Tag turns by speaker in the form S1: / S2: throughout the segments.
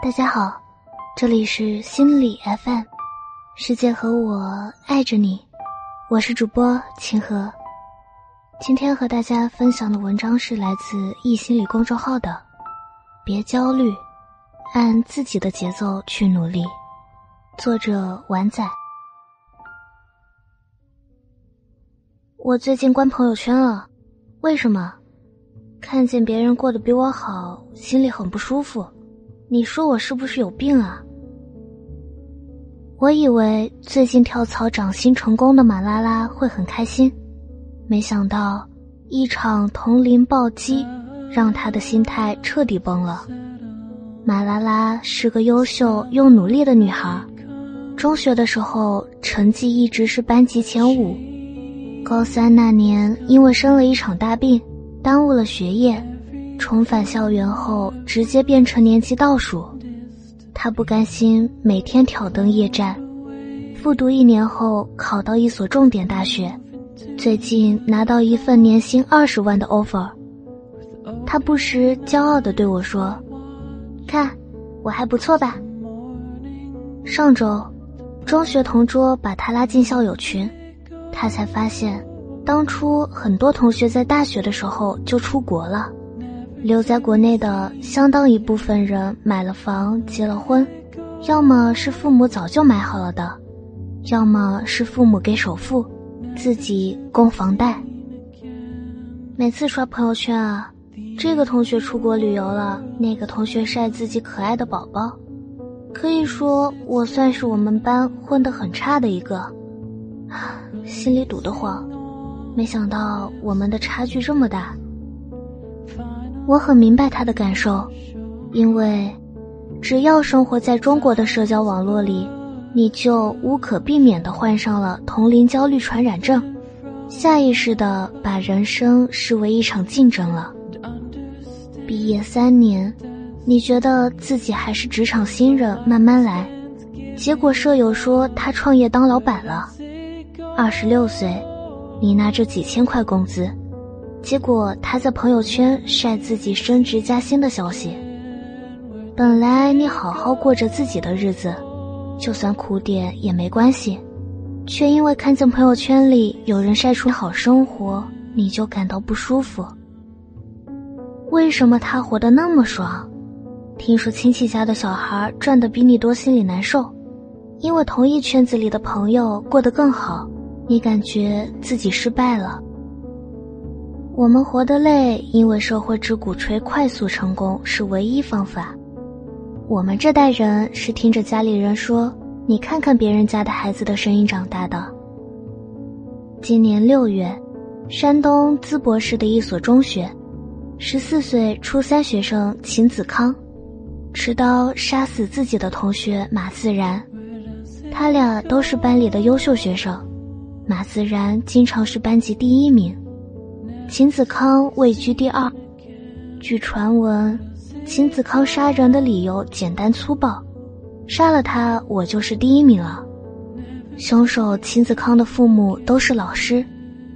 S1: 大家好，这里是心理 FM，世界和我爱着你，我是主播清河。今天和大家分享的文章是来自易心理公众号的，别焦虑，按自己的节奏去努力。作者丸仔。我最近关朋友圈了，为什么？看见别人过得比我好，心里很不舒服。你说我是不是有病啊？我以为最近跳槽涨薪成功的马拉拉会很开心，没想到一场同龄暴击让她的心态彻底崩了。马拉拉是个优秀又努力的女孩，中学的时候成绩一直是班级前五，高三那年因为生了一场大病，耽误了学业。重返校园后，直接变成年级倒数。他不甘心每天挑灯夜战，复读一年后考到一所重点大学，最近拿到一份年薪二十万的 offer。他不时骄傲地对我说：“看，我还不错吧？”上周，中学同桌把他拉进校友群，他才发现，当初很多同学在大学的时候就出国了。留在国内的相当一部分人买了房、结了婚，要么是父母早就买好了的，要么是父母给首付，自己供房贷。每次刷朋友圈啊，这个同学出国旅游了，那个同学晒自己可爱的宝宝，可以说我算是我们班混得很差的一个，心里堵得慌。没想到我们的差距这么大。我很明白他的感受，因为只要生活在中国的社交网络里，你就无可避免地患上了同龄焦虑传染症，下意识地把人生视为一场竞争了。毕业三年，你觉得自己还是职场新人，慢慢来，结果舍友说他创业当老板了。二十六岁，你拿着几千块工资。结果他在朋友圈晒自己升职加薪的消息。本来你好好过着自己的日子，就算苦点也没关系，却因为看见朋友圈里有人晒出好生活，你就感到不舒服。为什么他活得那么爽？听说亲戚家的小孩赚的比你多，心里难受。因为同一圈子里的朋友过得更好，你感觉自己失败了。我们活得累，因为社会只鼓吹快速成功是唯一方法。我们这代人是听着家里人说“你看看别人家的孩子”的声音长大的。今年六月，山东淄博市的一所中学，十四岁初三学生秦子康，持刀杀死自己的同学马自然。他俩都是班里的优秀学生，马自然经常是班级第一名。秦子康位居第二。据传闻，秦子康杀人的理由简单粗暴：杀了他，我就是第一名了。凶手秦子康的父母都是老师，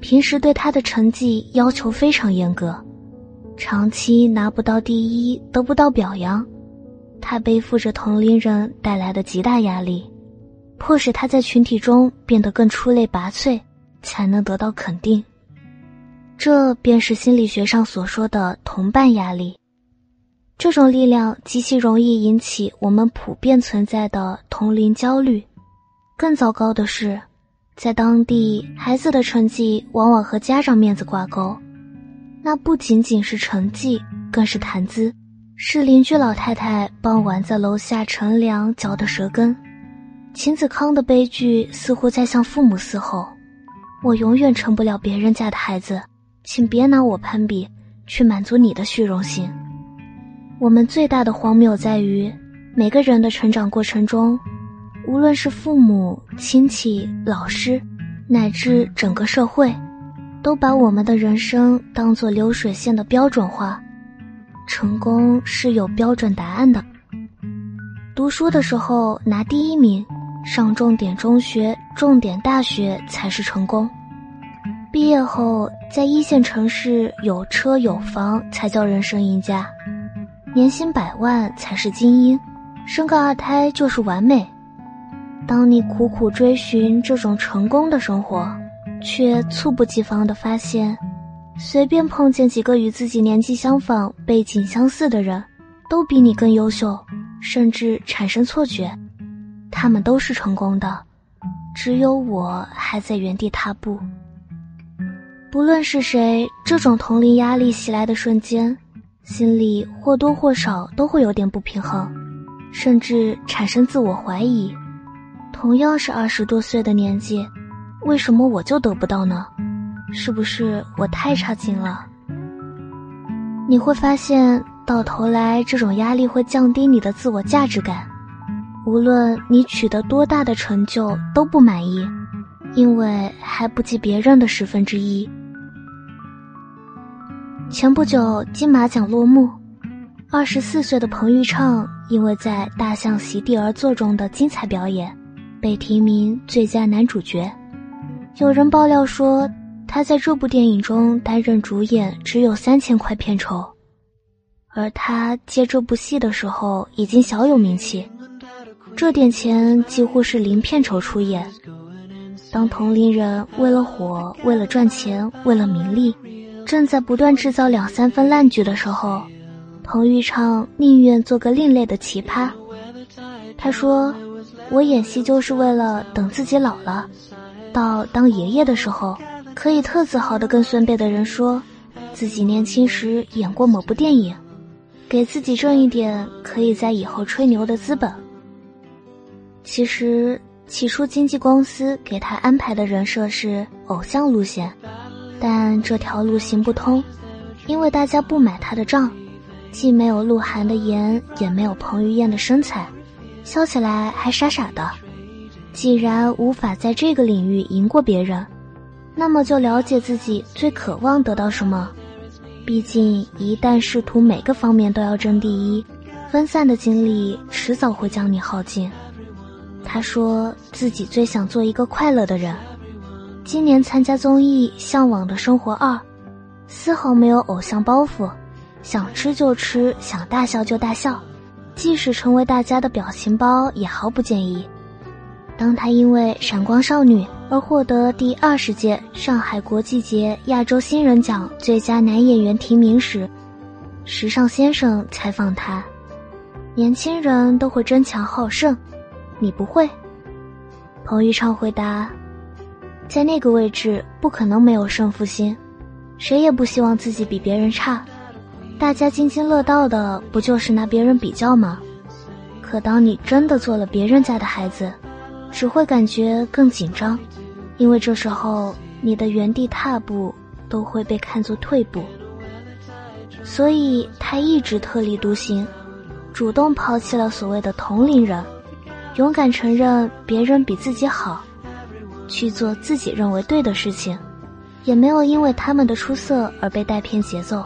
S1: 平时对他的成绩要求非常严格，长期拿不到第一，得不到表扬，他背负着同龄人带来的极大压力，迫使他在群体中变得更出类拔萃，才能得到肯定。这便是心理学上所说的同伴压力。这种力量极其容易引起我们普遍存在的同龄焦虑。更糟糕的是，在当地，孩子的成绩往往和家长面子挂钩，那不仅仅是成绩，更是谈资，是邻居老太太傍晚在楼下乘凉嚼的舌根。秦子康的悲剧似乎在向父母嘶吼：“我永远成不了别人家的孩子。”请别拿我攀比，去满足你的虚荣心。我们最大的荒谬在于，每个人的成长过程中，无论是父母亲戚、老师，乃至整个社会，都把我们的人生当作流水线的标准化。成功是有标准答案的。读书的时候拿第一名，上重点中学、重点大学才是成功。毕业后，在一线城市有车有房才叫人生赢家，年薪百万才是精英，生个二胎就是完美。当你苦苦追寻这种成功的生活，却猝不及防的发现，随便碰见几个与自己年纪相仿、背景相似的人，都比你更优秀，甚至产生错觉，他们都是成功的，只有我还在原地踏步。不论是谁，这种同龄压力袭来的瞬间，心里或多或少都会有点不平衡，甚至产生自我怀疑。同样是二十多岁的年纪，为什么我就得不到呢？是不是我太差劲了？你会发现，到头来这种压力会降低你的自我价值感，无论你取得多大的成就都不满意。因为还不及别人的十分之一。前不久金马奖落幕，二十四岁的彭昱畅因为在《大象席地而坐》中的精彩表演，被提名最佳男主角。有人爆料说，他在这部电影中担任主演只有三千块片酬，而他接这部戏的时候已经小有名气，这点钱几乎是零片酬出演。当同龄人为了火、为了赚钱、为了名利，正在不断制造两三分烂剧的时候，彭昱畅宁愿做个另类的奇葩。他说：“我演戏就是为了等自己老了，到当爷爷的时候，可以特自豪的跟孙辈的人说，自己年轻时演过某部电影，给自己挣一点可以在以后吹牛的资本。”其实。起初，经纪公司给他安排的人设是偶像路线，但这条路行不通，因为大家不买他的账，既没有鹿晗的颜，也没有彭于晏的身材，笑起来还傻傻的。既然无法在这个领域赢过别人，那么就了解自己最渴望得到什么。毕竟，一旦试图每个方面都要争第一，分散的精力迟早会将你耗尽。他说自己最想做一个快乐的人。今年参加综艺《向往的生活二》，丝毫没有偶像包袱，想吃就吃，想大笑就大笑，即使成为大家的表情包也毫不介意。当他因为《闪光少女》而获得第二十届上海国际节亚洲新人奖最佳男演员提名时，时尚先生采访他：“年轻人都会争强好胜。”你不会，彭昱畅回答：“在那个位置不可能没有胜负心，谁也不希望自己比别人差。大家津津乐道的不就是拿别人比较吗？可当你真的做了别人家的孩子，只会感觉更紧张，因为这时候你的原地踏步都会被看作退步。所以他一直特立独行，主动抛弃了所谓的同龄人。”勇敢承认别人比自己好，去做自己认为对的事情，也没有因为他们的出色而被带偏节奏。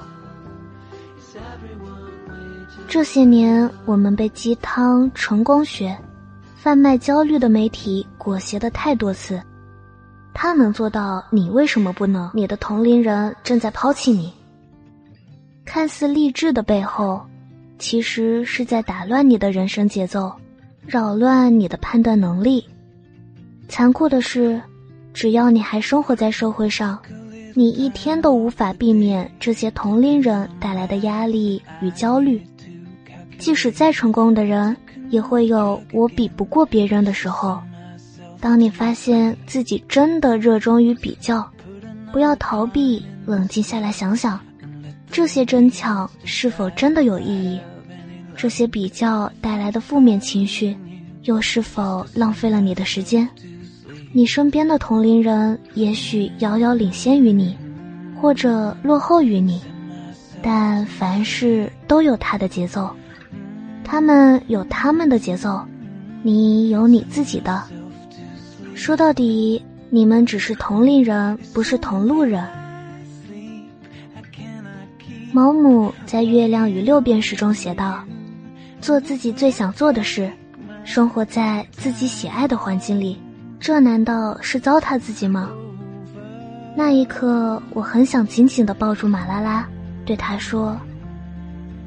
S1: 这些年，我们被鸡汤、成功学、贩卖焦虑的媒体裹挟的太多次。他能做到，你为什么不能？你的同龄人正在抛弃你。看似励志的背后，其实是在打乱你的人生节奏。扰乱你的判断能力。残酷的是，只要你还生活在社会上，你一天都无法避免这些同龄人带来的压力与焦虑。即使再成功的人，也会有我比不过别人的时候。当你发现自己真的热衷于比较，不要逃避，冷静下来想想，这些争抢是否真的有意义？这些比较带来的负面情绪，又是否浪费了你的时间？你身边的同龄人也许遥遥领先于你，或者落后于你，但凡事都有他的节奏，他们有他们的节奏，你有你自己的。说到底，你们只是同龄人，不是同路人。毛姆在《月亮与六便士》中写道。做自己最想做的事，生活在自己喜爱的环境里，这难道是糟蹋自己吗？那一刻，我很想紧紧的抱住马拉拉，对她说：“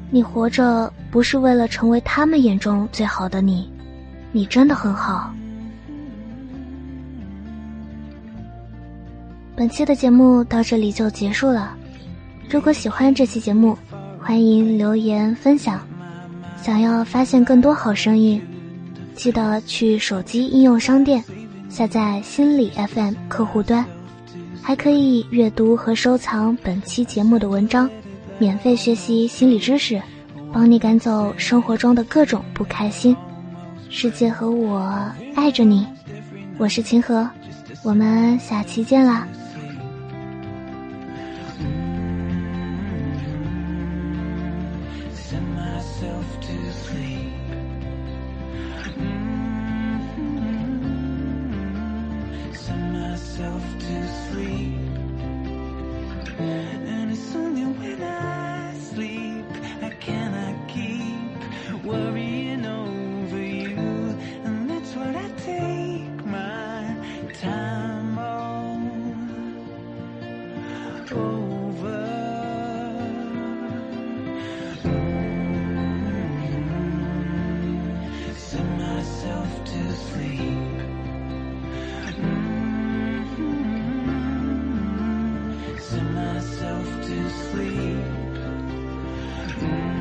S1: 你活着不是为了成为他们眼中最好的你，你真的很好。本期的节目到这里就结束了。如果喜欢这期节目，欢迎留言分享。想要发现更多好声音，记得去手机应用商店下载心理 FM 客户端，还可以阅读和收藏本期节目的文章，免费学习心理知识，帮你赶走生活中的各种不开心。世界和我爱着你，我是秦河，我们下期见啦。
S2: worrying over you. And that's what I
S1: take
S2: my time on. Over. Mm-hmm.
S3: Myself to sleep. Mm-hmm. Myself to sleep. Mm-hmm.